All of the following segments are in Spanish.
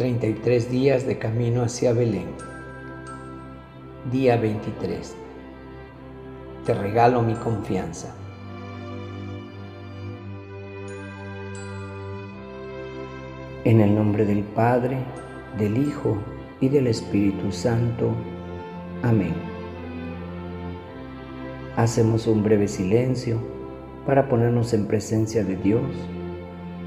33 días de camino hacia Belén. Día 23. Te regalo mi confianza. En el nombre del Padre, del Hijo y del Espíritu Santo. Amén. Hacemos un breve silencio para ponernos en presencia de Dios,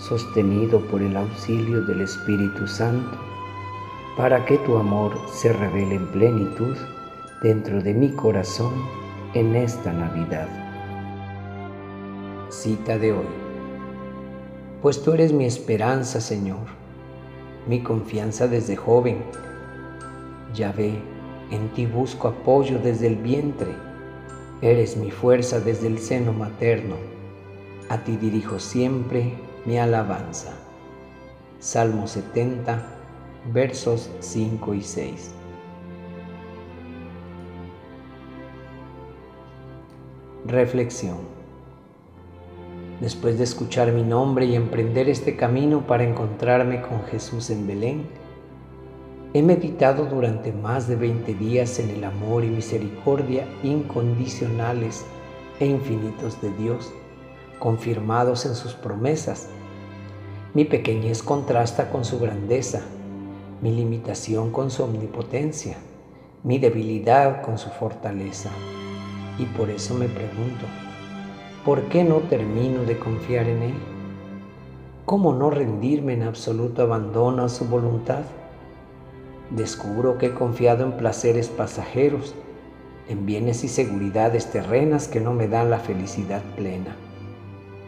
sostenido por el auxilio del Espíritu Santo, para que tu amor se revele en plenitud dentro de mi corazón en esta Navidad. Cita de hoy. Pues tú eres mi esperanza, Señor, mi confianza desde joven. Ya ve, en ti busco apoyo desde el vientre Eres mi fuerza desde el seno materno. A ti dirijo siempre mi alabanza. Salmo 70, versos 5 y 6. Reflexión. Después de escuchar mi nombre y emprender este camino para encontrarme con Jesús en Belén, He meditado durante más de 20 días en el amor y misericordia incondicionales e infinitos de Dios, confirmados en sus promesas. Mi pequeñez contrasta con su grandeza, mi limitación con su omnipotencia, mi debilidad con su fortaleza. Y por eso me pregunto, ¿por qué no termino de confiar en Él? ¿Cómo no rendirme en absoluto abandono a su voluntad? descubro que he confiado en placeres pasajeros, en bienes y seguridades terrenas que no me dan la felicidad plena.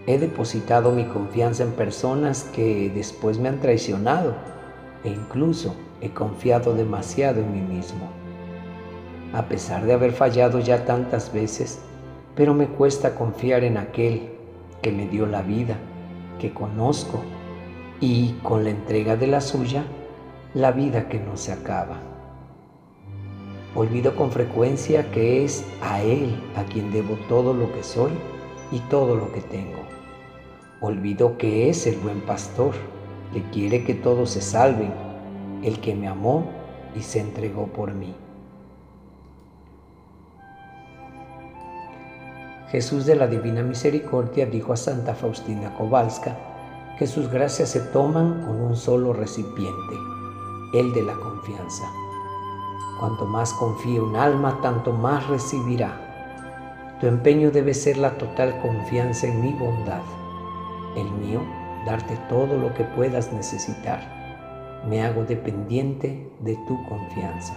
He depositado mi confianza en personas que después me han traicionado e incluso he confiado demasiado en mí mismo. A pesar de haber fallado ya tantas veces, pero me cuesta confiar en aquel que me dio la vida, que conozco y con la entrega de la suya la vida que no se acaba. Olvido con frecuencia que es a Él a quien debo todo lo que soy y todo lo que tengo. Olvido que es el buen pastor, que quiere que todos se salven, el que me amó y se entregó por mí. Jesús de la Divina Misericordia dijo a Santa Faustina Kowalska que sus gracias se toman con un solo recipiente el de la confianza. Cuanto más confíe un alma, tanto más recibirá. Tu empeño debe ser la total confianza en mi bondad. El mío, darte todo lo que puedas necesitar. Me hago dependiente de tu confianza.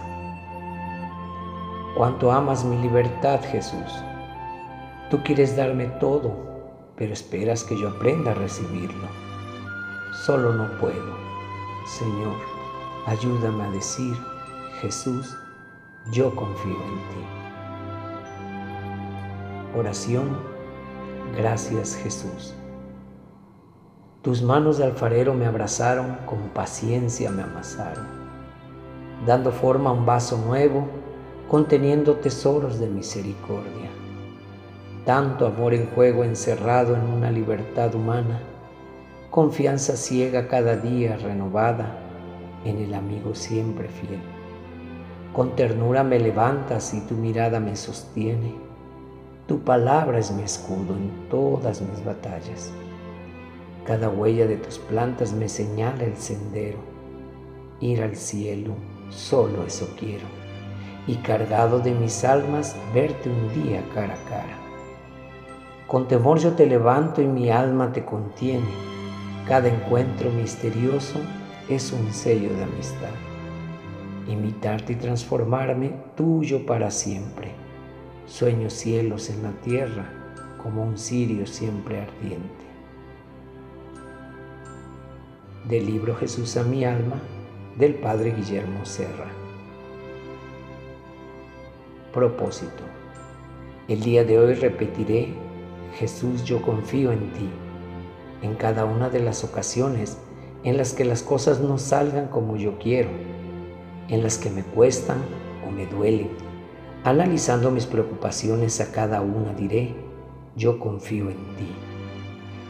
Cuanto amas mi libertad, Jesús. Tú quieres darme todo, pero esperas que yo aprenda a recibirlo. Solo no puedo. Señor, Ayúdame a decir, Jesús, yo confío en ti. Oración, gracias Jesús. Tus manos de alfarero me abrazaron, con paciencia me amasaron, dando forma a un vaso nuevo, conteniendo tesoros de misericordia. Tanto amor en juego encerrado en una libertad humana, confianza ciega cada día renovada en el amigo siempre fiel. Con ternura me levantas y tu mirada me sostiene. Tu palabra es mi escudo en todas mis batallas. Cada huella de tus plantas me señala el sendero. ir al cielo, solo eso quiero, y cargado de mis almas verte un día cara a cara. Con temor yo te levanto y mi alma te contiene, cada encuentro misterioso es un sello de amistad. Imitarte y transformarme tuyo para siempre. Sueño cielos en la tierra como un cirio siempre ardiente. Del libro Jesús a mi alma del Padre Guillermo Serra. Propósito. El día de hoy repetiré, Jesús yo confío en ti, en cada una de las ocasiones en las que las cosas no salgan como yo quiero, en las que me cuestan o me duelen. Analizando mis preocupaciones a cada una diré, yo confío en ti.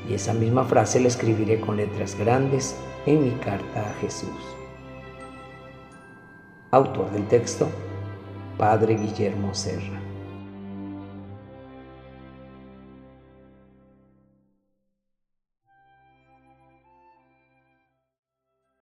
Y esa misma frase la escribiré con letras grandes en mi carta a Jesús. Autor del texto, Padre Guillermo Serra.